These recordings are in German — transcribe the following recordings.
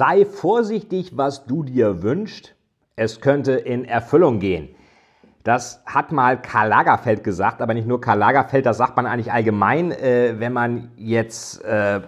Sei vorsichtig, was du dir wünschst. Es könnte in Erfüllung gehen. Das hat mal Karl Lagerfeld gesagt, aber nicht nur Karl Lagerfeld, das sagt man eigentlich allgemein, äh, wenn man jetzt äh,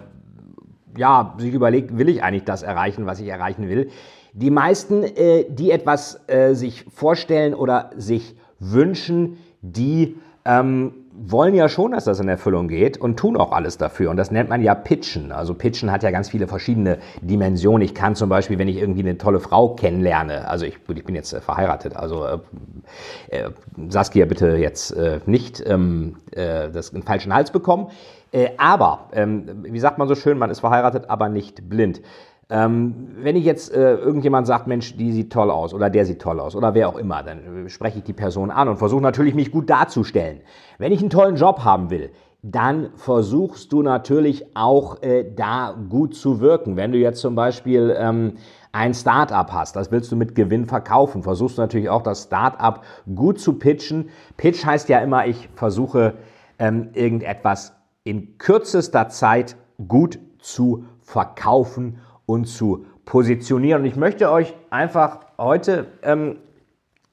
ja, sich überlegt, will ich eigentlich das erreichen, was ich erreichen will. Die meisten, äh, die etwas äh, sich vorstellen oder sich wünschen, die ähm, wollen ja schon, dass das in Erfüllung geht und tun auch alles dafür. Und das nennt man ja Pitchen. Also Pitchen hat ja ganz viele verschiedene Dimensionen. Ich kann zum Beispiel, wenn ich irgendwie eine tolle Frau kennenlerne, also ich, ich bin jetzt äh, verheiratet, also äh, äh, Saskia bitte jetzt äh, nicht ähm, äh, das in falschen Hals bekommen. Äh, aber, ähm, wie sagt man so schön, man ist verheiratet, aber nicht blind. Ähm, wenn ich jetzt äh, irgendjemand sagt, Mensch, die sieht toll aus oder der sieht toll aus oder wer auch immer, dann spreche ich die Person an und versuche natürlich, mich gut darzustellen. Wenn ich einen tollen Job haben will, dann versuchst du natürlich auch äh, da gut zu wirken. Wenn du jetzt zum Beispiel ähm, ein Startup hast, das willst du mit Gewinn verkaufen, versuchst du natürlich auch das Startup gut zu pitchen. Pitch heißt ja immer, ich versuche ähm, irgendetwas in kürzester Zeit gut zu verkaufen und zu positionieren. Und ich möchte euch einfach heute ähm,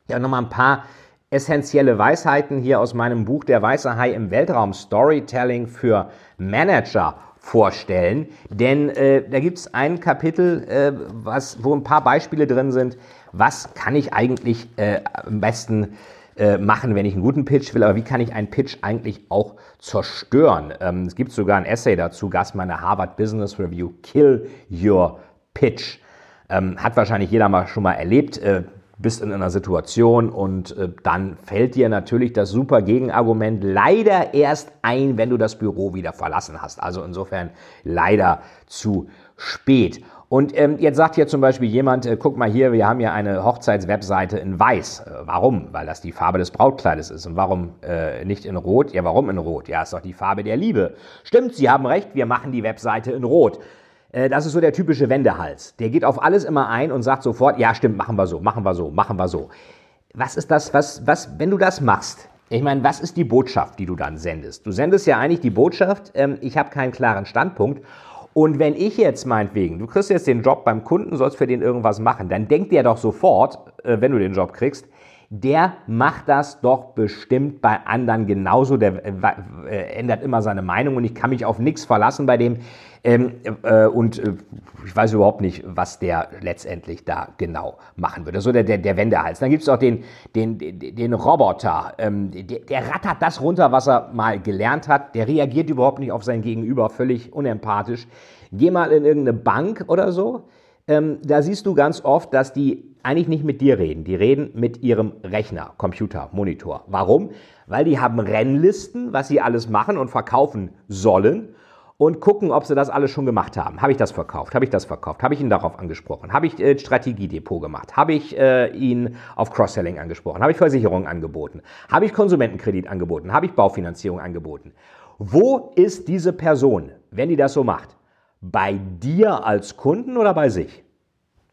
ja nochmal ein paar essentielle Weisheiten hier aus meinem Buch Der Weiße Hai im Weltraum Storytelling für Manager vorstellen. Denn äh, da gibt es ein Kapitel, äh, was, wo ein paar Beispiele drin sind, was kann ich eigentlich äh, am besten äh, machen, wenn ich einen guten Pitch will, aber wie kann ich einen Pitch eigentlich auch zerstören? Ähm, es gibt sogar ein Essay dazu, Gast meiner Harvard Business Review, Kill Your Pitch. Ähm, hat wahrscheinlich jeder mal schon mal erlebt. Äh, bist in einer Situation und äh, dann fällt dir natürlich das super Gegenargument leider erst ein, wenn du das Büro wieder verlassen hast. Also insofern leider zu spät. Und ähm, jetzt sagt hier zum Beispiel jemand, äh, guck mal hier, wir haben ja eine Hochzeitswebseite in Weiß. Äh, warum? Weil das die Farbe des Brautkleides ist. Und warum äh, nicht in Rot? Ja, warum in Rot? Ja, ist doch die Farbe der Liebe. Stimmt, Sie haben recht, wir machen die Webseite in Rot. Äh, das ist so der typische Wendehals. Der geht auf alles immer ein und sagt sofort, ja stimmt, machen wir so, machen wir so, machen wir so. Was ist das, was, was, wenn du das machst, ich meine, was ist die Botschaft, die du dann sendest? Du sendest ja eigentlich die Botschaft, ähm, ich habe keinen klaren Standpunkt und wenn ich jetzt meinetwegen, du kriegst jetzt den Job beim Kunden, sollst für den irgendwas machen, dann denkt der doch sofort, äh, wenn du den Job kriegst, der macht das doch bestimmt bei anderen genauso. Der äh, äh, ändert immer seine Meinung und ich kann mich auf nichts verlassen bei dem. Ähm, äh, und äh, ich weiß überhaupt nicht, was der letztendlich da genau machen würde. So der, der, der Wendehals. Dann gibt es auch den, den, den Roboter. Ähm, der, der rattert das runter, was er mal gelernt hat. Der reagiert überhaupt nicht auf sein Gegenüber, völlig unempathisch. Geh mal in irgendeine Bank oder so. Ähm, da siehst du ganz oft, dass die eigentlich nicht mit dir reden. Die reden mit ihrem Rechner, Computer, Monitor. Warum? Weil die haben Rennlisten, was sie alles machen und verkaufen sollen und gucken, ob sie das alles schon gemacht haben. Habe ich das verkauft? Habe ich das verkauft? Habe ich ihn darauf angesprochen? Habe ich äh, Strategiedepot gemacht? Habe ich äh, ihn auf Cross-Selling angesprochen? Habe ich Versicherungen angeboten? Habe ich Konsumentenkredit angeboten? Habe ich Baufinanzierung angeboten? Wo ist diese Person, wenn die das so macht? Bei dir als Kunden oder bei sich?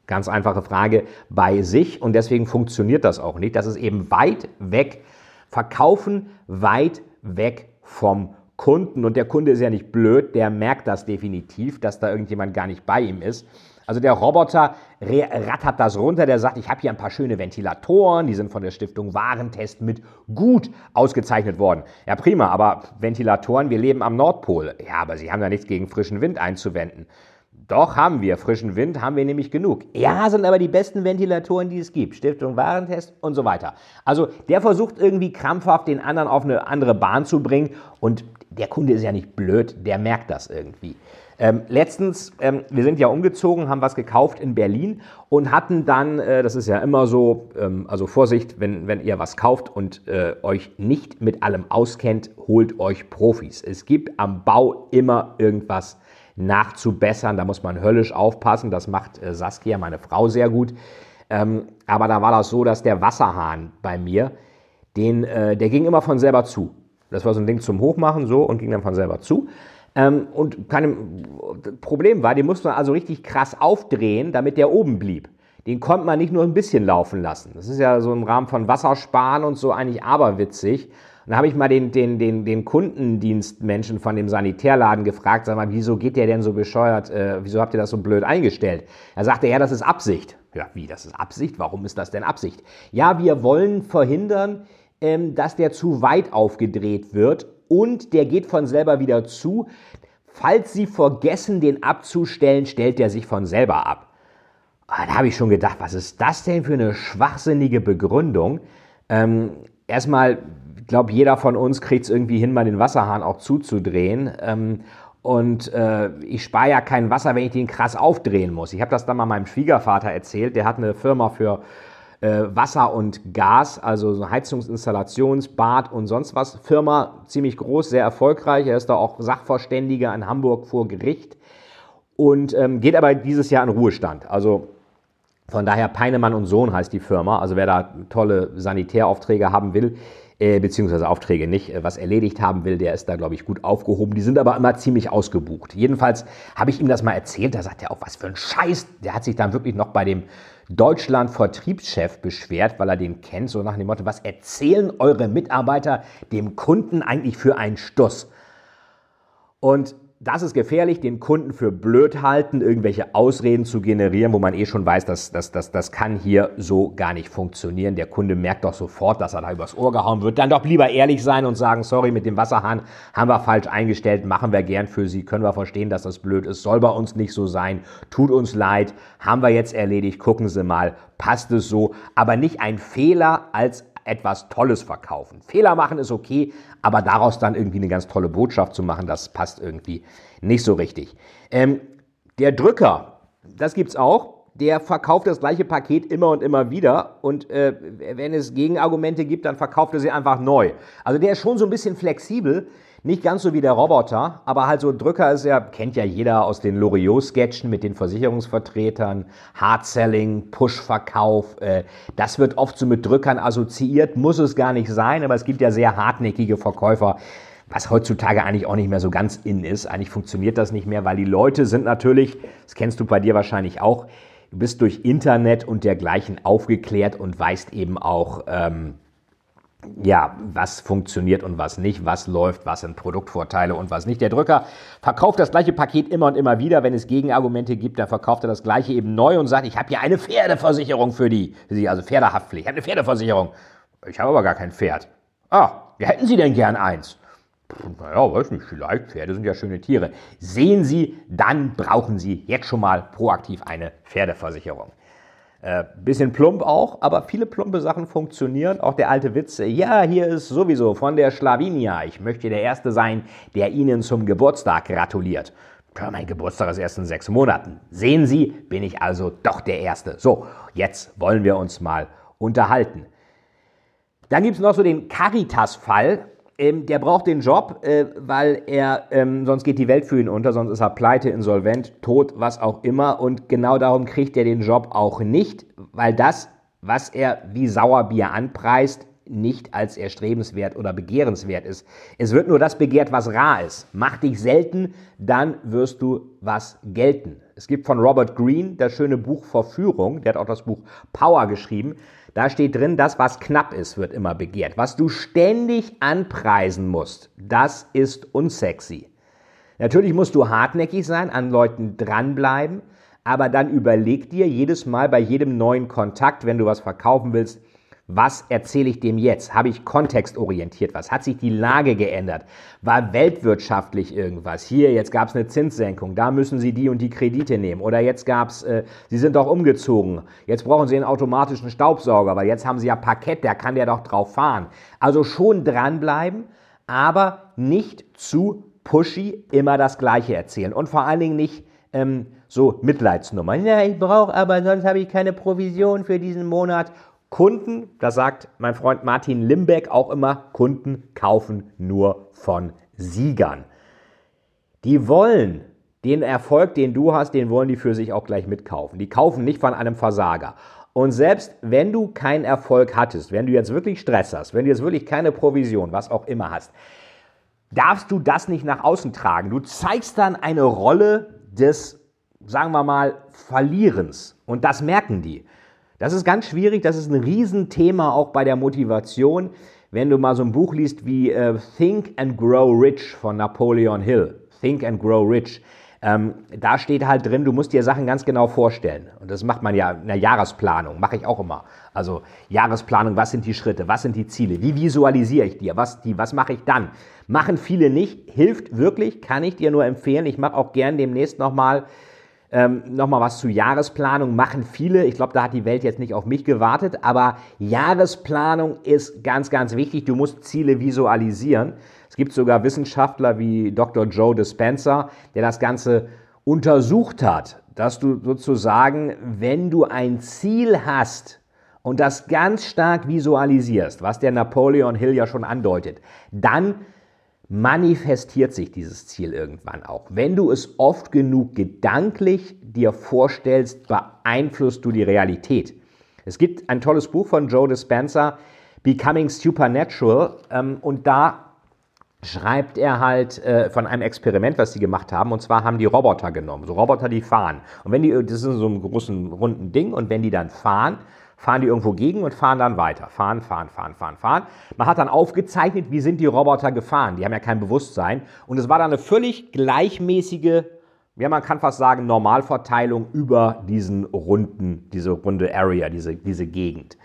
Ganz einfache Frage, bei sich und deswegen funktioniert das auch nicht. Das ist eben weit weg, verkaufen weit weg vom Kunden. Und der Kunde ist ja nicht blöd, der merkt das definitiv, dass da irgendjemand gar nicht bei ihm ist. Also der Roboter rattert das runter, der sagt, ich habe hier ein paar schöne Ventilatoren, die sind von der Stiftung Warentest mit gut ausgezeichnet worden. Ja prima, aber Ventilatoren, wir leben am Nordpol. Ja, aber Sie haben da nichts gegen frischen Wind einzuwenden. Doch haben wir, frischen Wind haben wir nämlich genug. Ja, sind aber die besten Ventilatoren, die es gibt. Stiftung Warentest und so weiter. Also der versucht irgendwie krampfhaft den anderen auf eine andere Bahn zu bringen und der Kunde ist ja nicht blöd, der merkt das irgendwie. Ähm, letztens, ähm, wir sind ja umgezogen, haben was gekauft in Berlin und hatten dann, äh, das ist ja immer so, ähm, also Vorsicht, wenn, wenn ihr was kauft und äh, euch nicht mit allem auskennt, holt euch Profis. Es gibt am Bau immer irgendwas nachzubessern. Da muss man höllisch aufpassen. Das macht äh, Saskia, meine Frau, sehr gut. Ähm, aber da war das so, dass der Wasserhahn bei mir, den, äh, der ging immer von selber zu. Das war so ein Ding zum Hochmachen so und ging dann von selber zu. Ähm, und kein Problem war, den musste man also richtig krass aufdrehen, damit der oben blieb. Den konnte man nicht nur ein bisschen laufen lassen. Das ist ja so im Rahmen von Wassersparen und so eigentlich aberwitzig. Und da habe ich mal den, den, den, den Kundendienstmenschen von dem Sanitärladen gefragt, sag mal, wieso geht der denn so bescheuert, äh, wieso habt ihr das so blöd eingestellt? Er sagte, ja, das ist Absicht. Ja, wie, das ist Absicht? Warum ist das denn Absicht? Ja, wir wollen verhindern, ähm, dass der zu weit aufgedreht wird und der geht von selber wieder zu. Falls Sie vergessen, den abzustellen, stellt der sich von selber ab. Ah, da habe ich schon gedacht, was ist das denn für eine schwachsinnige Begründung? Ähm, erstmal, glaube, jeder von uns kriegt es irgendwie hin, mal den Wasserhahn auch zuzudrehen. Ähm, und äh, ich spare ja kein Wasser, wenn ich den krass aufdrehen muss. Ich habe das dann mal meinem Schwiegervater erzählt. Der hat eine Firma für äh, Wasser und Gas, also so Heizungsinstallations-, Bad und sonst was. Firma ziemlich groß, sehr erfolgreich. Er ist da auch Sachverständiger in Hamburg vor Gericht und ähm, geht aber dieses Jahr in Ruhestand. Also von daher Peinemann und Sohn heißt die Firma. Also wer da tolle Sanitäraufträge haben will, äh, beziehungsweise Aufträge nicht, äh, was erledigt haben will, der ist da, glaube ich, gut aufgehoben. Die sind aber immer ziemlich ausgebucht. Jedenfalls habe ich ihm das mal erzählt. Da sagt er auch, was für ein Scheiß. Der hat sich dann wirklich noch bei dem Deutschland-Vertriebschef beschwert, weil er den kennt, so nach dem Motto, was erzählen eure Mitarbeiter dem Kunden eigentlich für einen Stuss? Und das ist gefährlich, den Kunden für blöd halten, irgendwelche Ausreden zu generieren, wo man eh schon weiß, dass, dass, dass das kann hier so gar nicht funktionieren. Der Kunde merkt doch sofort, dass er da übers Ohr gehauen wird. Dann doch lieber ehrlich sein und sagen, sorry, mit dem Wasserhahn haben wir falsch eingestellt, machen wir gern für Sie, können wir verstehen, dass das blöd ist, soll bei uns nicht so sein, tut uns leid, haben wir jetzt erledigt, gucken Sie mal, passt es so, aber nicht ein Fehler als etwas Tolles verkaufen. Fehler machen ist okay, aber daraus dann irgendwie eine ganz tolle Botschaft zu machen, das passt irgendwie nicht so richtig. Ähm, der Drücker, das gibt es auch. Der verkauft das gleiche Paket immer und immer wieder. Und äh, wenn es Gegenargumente gibt, dann verkauft er sie einfach neu. Also der ist schon so ein bisschen flexibel. Nicht ganz so wie der Roboter, aber halt so ein Drücker ist ja, kennt ja jeder aus den Loriot-Sketchen mit den Versicherungsvertretern, Hard-Selling, Push-Verkauf. Äh, das wird oft so mit Drückern assoziiert, muss es gar nicht sein, aber es gibt ja sehr hartnäckige Verkäufer, was heutzutage eigentlich auch nicht mehr so ganz in ist. Eigentlich funktioniert das nicht mehr, weil die Leute sind natürlich, das kennst du bei dir wahrscheinlich auch, du bist durch Internet und dergleichen aufgeklärt und weißt eben auch, ähm, ja, was funktioniert und was nicht, was läuft, was sind Produktvorteile und was nicht. Der Drücker verkauft das gleiche Paket immer und immer wieder. Wenn es Gegenargumente gibt, dann verkauft er das gleiche eben neu und sagt, ich habe hier eine Pferdeversicherung für die, für Sie, also Pferdehaftpflicht. Ich habe eine Pferdeversicherung. Ich habe aber gar kein Pferd. Ah, ja, hätten Sie denn gern eins? Naja, weiß nicht, vielleicht. Pferde sind ja schöne Tiere. Sehen Sie, dann brauchen Sie jetzt schon mal proaktiv eine Pferdeversicherung. Äh, bisschen plump auch, aber viele plumpe Sachen funktionieren. Auch der alte Witz, ja, hier ist sowieso von der Schlawinia. Ich möchte der Erste sein, der Ihnen zum Geburtstag gratuliert. Ja, mein Geburtstag ist erst in sechs Monaten. Sehen Sie, bin ich also doch der Erste. So, jetzt wollen wir uns mal unterhalten. Dann gibt es noch so den Caritas-Fall. Ähm, der braucht den Job, äh, weil er, ähm, sonst geht die Welt für ihn unter, sonst ist er pleite, insolvent, tot, was auch immer. Und genau darum kriegt er den Job auch nicht, weil das, was er wie Sauerbier anpreist, nicht als erstrebenswert oder begehrenswert ist. Es wird nur das begehrt, was rar ist. Mach dich selten, dann wirst du was gelten. Es gibt von Robert Greene das schöne Buch Verführung, der hat auch das Buch Power geschrieben. Da steht drin, das, was knapp ist, wird immer begehrt. Was du ständig anpreisen musst, das ist unsexy. Natürlich musst du hartnäckig sein, an Leuten dranbleiben, aber dann überleg dir jedes Mal bei jedem neuen Kontakt, wenn du was verkaufen willst, was erzähle ich dem jetzt? Habe ich kontextorientiert was? Hat sich die Lage geändert? War weltwirtschaftlich irgendwas? Hier, jetzt gab es eine Zinssenkung, da müssen Sie die und die Kredite nehmen. Oder jetzt gab es, äh, Sie sind doch umgezogen, jetzt brauchen Sie einen automatischen Staubsauger, weil jetzt haben Sie ja Parkett, da kann der doch drauf fahren. Also schon dranbleiben, aber nicht zu pushy immer das Gleiche erzählen. Und vor allen Dingen nicht ähm, so Mitleidsnummern. Ja, ich brauche aber, sonst habe ich keine Provision für diesen Monat. Kunden, das sagt mein Freund Martin Limbeck auch immer, Kunden kaufen nur von Siegern. Die wollen den Erfolg, den du hast, den wollen die für sich auch gleich mitkaufen. Die kaufen nicht von einem Versager. Und selbst wenn du keinen Erfolg hattest, wenn du jetzt wirklich Stress hast, wenn du jetzt wirklich keine Provision, was auch immer hast, darfst du das nicht nach außen tragen. Du zeigst dann eine Rolle des, sagen wir mal, Verlierens. Und das merken die. Das ist ganz schwierig, das ist ein Riesenthema auch bei der Motivation. Wenn du mal so ein Buch liest wie äh, Think and Grow Rich von Napoleon Hill, Think and Grow Rich, ähm, da steht halt drin, du musst dir Sachen ganz genau vorstellen. Und das macht man ja in der Jahresplanung, mache ich auch immer. Also Jahresplanung, was sind die Schritte, was sind die Ziele, wie visualisiere ich dir, was, was mache ich dann? Machen viele nicht, hilft wirklich, kann ich dir nur empfehlen. Ich mache auch gern demnächst nochmal ähm, Nochmal was zu Jahresplanung machen viele. Ich glaube, da hat die Welt jetzt nicht auf mich gewartet, aber Jahresplanung ist ganz, ganz wichtig. Du musst Ziele visualisieren. Es gibt sogar Wissenschaftler wie Dr. Joe Dispenza, der das Ganze untersucht hat, dass du sozusagen, wenn du ein Ziel hast und das ganz stark visualisierst, was der Napoleon Hill ja schon andeutet, dann manifestiert sich dieses Ziel irgendwann auch. Wenn du es oft genug gedanklich dir vorstellst, beeinflusst du die Realität. Es gibt ein tolles Buch von Joe Dispenza, Becoming Supernatural, ähm, und da schreibt er halt äh, von einem Experiment, was sie gemacht haben. Und zwar haben die Roboter genommen, so Roboter, die fahren. Und wenn die, das ist so ein großen runden Ding, und wenn die dann fahren, fahren die irgendwo gegen und fahren dann weiter. Fahren, fahren, fahren, fahren, fahren. Man hat dann aufgezeichnet, wie sind die Roboter gefahren. Die haben ja kein Bewusstsein. Und es war dann eine völlig gleichmäßige, ja, man kann fast sagen, Normalverteilung über diesen runden, diese runde Area, diese, diese Gegend.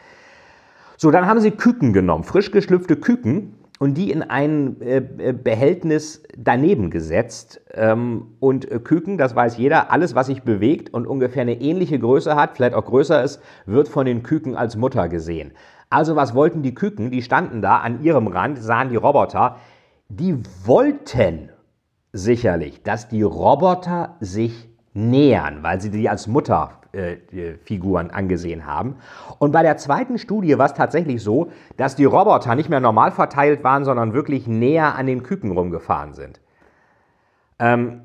So, dann haben sie Küken genommen, frisch geschlüpfte Küken und die in ein äh, äh, Behältnis daneben gesetzt. Ähm, und äh, Küken, das weiß jeder, alles, was sich bewegt und ungefähr eine ähnliche Größe hat, vielleicht auch größer ist, wird von den Küken als Mutter gesehen. Also was wollten die Küken? Die standen da an ihrem Rand, sahen die Roboter. Die wollten sicherlich, dass die Roboter sich nähern, weil sie die als Mutter äh, Figuren angesehen haben. Und bei der zweiten Studie war es tatsächlich so, dass die Roboter nicht mehr normal verteilt waren, sondern wirklich näher an den Küken rumgefahren sind. Ähm,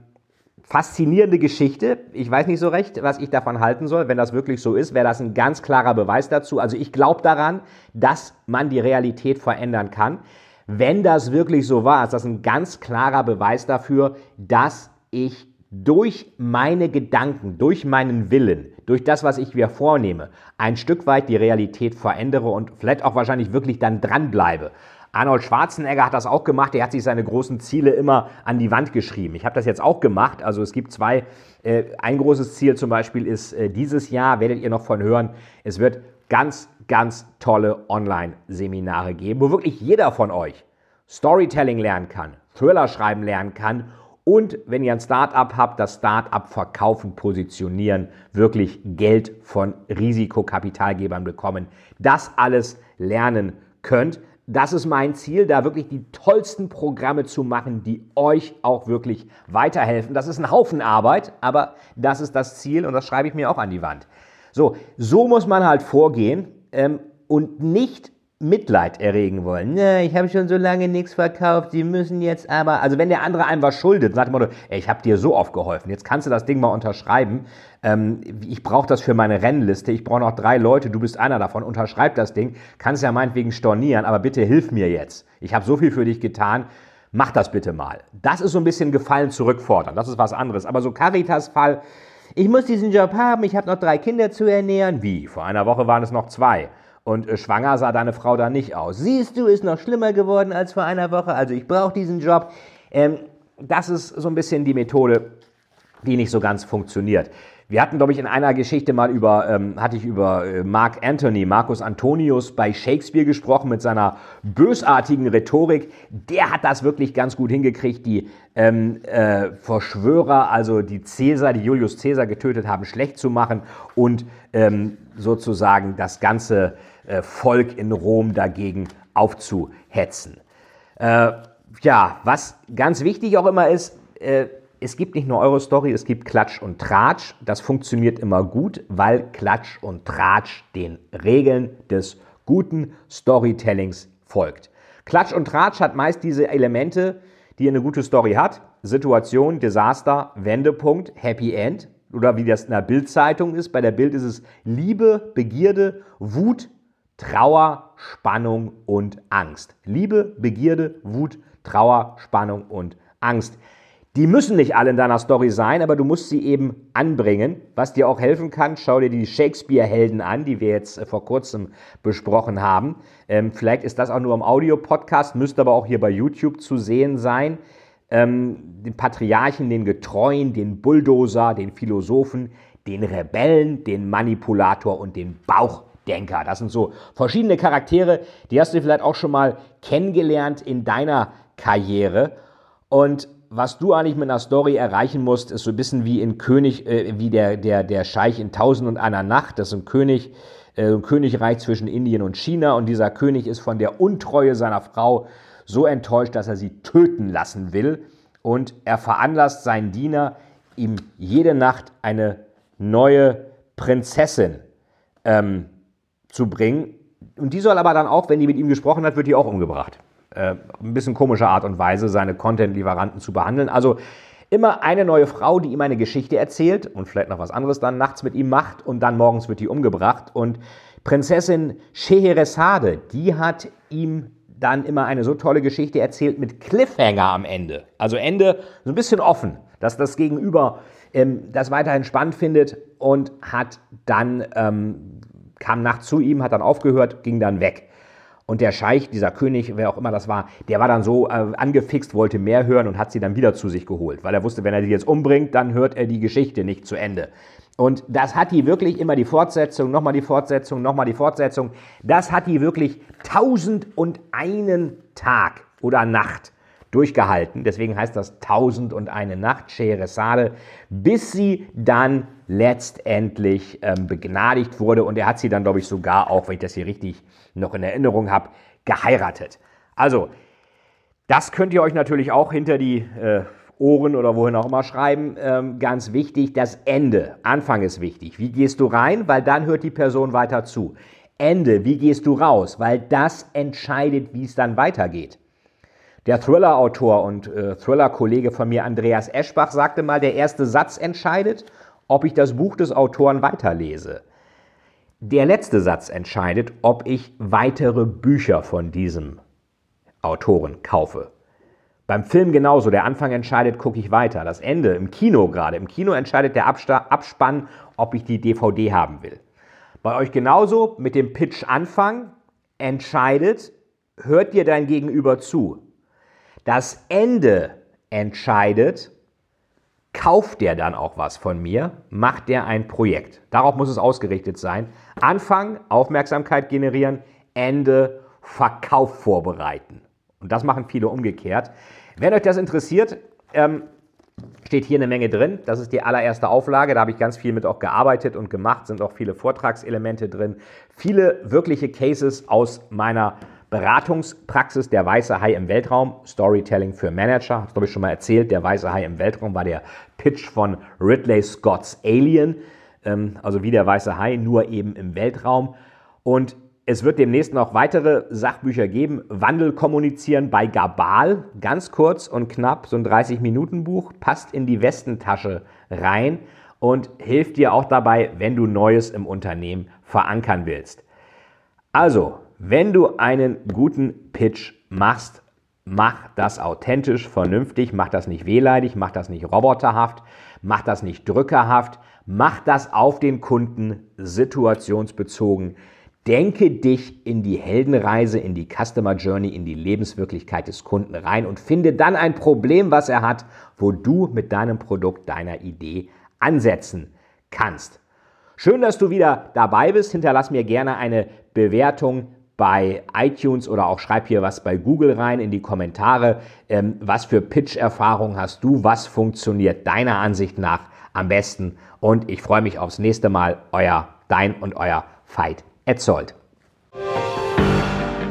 faszinierende Geschichte. Ich weiß nicht so recht, was ich davon halten soll. Wenn das wirklich so ist, wäre das ein ganz klarer Beweis dazu. Also ich glaube daran, dass man die Realität verändern kann. Wenn das wirklich so war, ist das ein ganz klarer Beweis dafür, dass ich durch meine Gedanken, durch meinen Willen, durch das, was ich mir vornehme, ein Stück weit die Realität verändere und vielleicht auch wahrscheinlich wirklich dann dranbleibe. Arnold Schwarzenegger hat das auch gemacht. Er hat sich seine großen Ziele immer an die Wand geschrieben. Ich habe das jetzt auch gemacht. Also es gibt zwei. Äh, ein großes Ziel zum Beispiel ist äh, dieses Jahr, werdet ihr noch von hören, es wird ganz, ganz tolle Online-Seminare geben, wo wirklich jeder von euch Storytelling lernen kann, Thriller schreiben lernen kann und wenn ihr ein Startup habt, das Startup verkaufen, positionieren, wirklich Geld von Risikokapitalgebern bekommen, das alles lernen könnt. Das ist mein Ziel, da wirklich die tollsten Programme zu machen, die euch auch wirklich weiterhelfen. Das ist ein Haufen Arbeit, aber das ist das Ziel und das schreibe ich mir auch an die Wand. So, so muss man halt vorgehen ähm, und nicht Mitleid erregen wollen. Ne, ich habe schon so lange nichts verkauft, Sie müssen jetzt aber. Also wenn der andere einem was schuldet, sagt man, ey, ich habe dir so oft geholfen, jetzt kannst du das Ding mal unterschreiben. Ähm, ich brauche das für meine Rennliste, ich brauche noch drei Leute, du bist einer davon, unterschreib das Ding, kannst ja meinetwegen stornieren, aber bitte hilf mir jetzt. Ich habe so viel für dich getan, mach das bitte mal. Das ist so ein bisschen Gefallen zurückfordern, das ist was anderes. Aber so Caritas-Fall, ich muss diesen Job haben, ich habe noch drei Kinder zu ernähren. Wie? Vor einer Woche waren es noch zwei. Und äh, schwanger sah deine Frau da nicht aus. Siehst du, ist noch schlimmer geworden als vor einer Woche. Also ich brauche diesen Job. Ähm, das ist so ein bisschen die Methode, die nicht so ganz funktioniert. Wir hatten, glaube ich, in einer Geschichte mal über, ähm, hatte ich über äh, Mark Anthony, Marcus Antonius bei Shakespeare gesprochen mit seiner bösartigen Rhetorik. Der hat das wirklich ganz gut hingekriegt, die ähm, äh, Verschwörer, also die Cäsar, die Julius Cäsar getötet haben, schlecht zu machen und ähm, sozusagen das ganze Volk in Rom dagegen aufzuhetzen. Äh, ja, was ganz wichtig auch immer ist, äh, es gibt nicht nur eure Story, es gibt Klatsch und Tratsch. Das funktioniert immer gut, weil Klatsch und Tratsch den Regeln des guten Storytellings folgt. Klatsch und Tratsch hat meist diese Elemente, die eine gute Story hat. Situation, Desaster, Wendepunkt, Happy End. Oder wie das in der Bildzeitung ist. Bei der Bild ist es Liebe, Begierde, Wut, Trauer, Spannung und Angst. Liebe, Begierde, Wut, Trauer, Spannung und Angst. Die müssen nicht alle in deiner Story sein, aber du musst sie eben anbringen. Was dir auch helfen kann, schau dir die Shakespeare-Helden an, die wir jetzt äh, vor kurzem besprochen haben. Ähm, vielleicht ist das auch nur im Audio-Podcast, müsste aber auch hier bei YouTube zu sehen sein. Ähm, den Patriarchen, den Getreuen, den Bulldozer, den Philosophen, den Rebellen, den Manipulator und den Bauchdenker. Das sind so verschiedene Charaktere, die hast du vielleicht auch schon mal kennengelernt in deiner Karriere. Und was du eigentlich mit einer Story erreichen musst, ist so ein bisschen wie in König, äh, wie der, der, der Scheich in Tausend und einer Nacht. Das ist ein König, äh, ein Königreich zwischen Indien und China. Und dieser König ist von der Untreue seiner Frau so enttäuscht, dass er sie töten lassen will. Und er veranlasst seinen Diener, ihm jede Nacht eine neue Prinzessin ähm, zu bringen. Und die soll aber dann auch, wenn die mit ihm gesprochen hat, wird die auch umgebracht äh, ein bisschen komische Art und Weise, seine Content-Lieferanten zu behandeln. Also immer eine neue Frau, die ihm eine Geschichte erzählt und vielleicht noch was anderes dann nachts mit ihm macht und dann morgens wird die umgebracht. Und Prinzessin Scheheresade, die hat ihm dann immer eine so tolle Geschichte erzählt mit Cliffhanger am Ende. Also Ende so ein bisschen offen, dass das Gegenüber ähm, das weiterhin spannend findet und hat dann, ähm, kam nachts zu ihm, hat dann aufgehört, ging dann weg. Und der Scheich, dieser König, wer auch immer das war, der war dann so äh, angefixt, wollte mehr hören und hat sie dann wieder zu sich geholt, weil er wusste, wenn er die jetzt umbringt, dann hört er die Geschichte nicht zu Ende. Und das hat die wirklich immer die Fortsetzung, nochmal die Fortsetzung, nochmal die Fortsetzung. Das hat die wirklich tausend und einen Tag oder Nacht durchgehalten. Deswegen heißt das tausend und eine Nacht, Scheheresade, bis sie dann letztendlich ähm, begnadigt wurde. Und er hat sie dann, glaube ich, sogar auch, wenn ich das hier richtig noch in Erinnerung habe, geheiratet. Also, das könnt ihr euch natürlich auch hinter die äh, Ohren oder wohin auch immer schreiben. Ähm, ganz wichtig, das Ende. Anfang ist wichtig. Wie gehst du rein? Weil dann hört die Person weiter zu. Ende, wie gehst du raus? Weil das entscheidet, wie es dann weitergeht. Der Thriller-Autor und äh, Thriller-Kollege von mir, Andreas Eschbach, sagte mal, der erste Satz entscheidet, ob ich das Buch des Autoren weiterlese. Der letzte Satz entscheidet, ob ich weitere Bücher von diesem Autoren kaufe. Beim Film genauso. Der Anfang entscheidet, gucke ich weiter. Das Ende im Kino gerade. Im Kino entscheidet der Abspann, ob ich die DVD haben will. Bei euch genauso mit dem Pitch Anfang entscheidet, hört dir dein Gegenüber zu. Das Ende entscheidet, kauft der dann auch was von mir, macht der ein Projekt. Darauf muss es ausgerichtet sein. Anfang, Aufmerksamkeit generieren, Ende, Verkauf vorbereiten. Und das machen viele umgekehrt. Wenn euch das interessiert, ähm, steht hier eine Menge drin. Das ist die allererste Auflage. Da habe ich ganz viel mit auch gearbeitet und gemacht. Sind auch viele Vortragselemente drin. Viele wirkliche Cases aus meiner Beratungspraxis Der Weiße Hai im Weltraum, Storytelling für Manager. Habe ich glaube ich schon mal erzählt. Der Weiße Hai im Weltraum war der Pitch von Ridley Scott's Alien. Ähm, also wie der Weiße Hai, nur eben im Weltraum. Und es wird demnächst noch weitere Sachbücher geben. Wandel kommunizieren bei Gabal. Ganz kurz und knapp, so ein 30-Minuten-Buch. Passt in die Westentasche rein und hilft dir auch dabei, wenn du Neues im Unternehmen verankern willst. Also, wenn du einen guten Pitch machst, mach das authentisch, vernünftig, mach das nicht wehleidig, mach das nicht roboterhaft, mach das nicht drückerhaft, mach das auf den Kunden situationsbezogen. Denke dich in die Heldenreise, in die Customer Journey, in die Lebenswirklichkeit des Kunden rein und finde dann ein Problem, was er hat, wo du mit deinem Produkt, deiner Idee ansetzen kannst. Schön, dass du wieder dabei bist. Hinterlass mir gerne eine Bewertung bei iTunes oder auch schreib hier was bei Google rein in die Kommentare. Ähm, was für Pitch-Erfahrung hast du? Was funktioniert deiner Ansicht nach am besten? Und ich freue mich aufs nächste Mal. Euer Dein und euer Veit Etzold.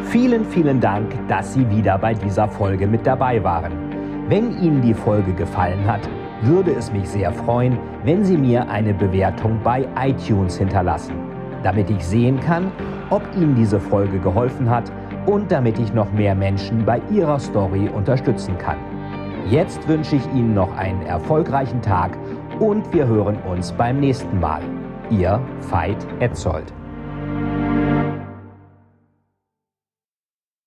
Vielen, vielen Dank, dass Sie wieder bei dieser Folge mit dabei waren. Wenn Ihnen die Folge gefallen hat, würde es mich sehr freuen, wenn Sie mir eine Bewertung bei iTunes hinterlassen, damit ich sehen kann, ob Ihnen diese Folge geholfen hat und damit ich noch mehr Menschen bei ihrer Story unterstützen kann. Jetzt wünsche ich Ihnen noch einen erfolgreichen Tag und wir hören uns beim nächsten Mal. Ihr Veit Etzold.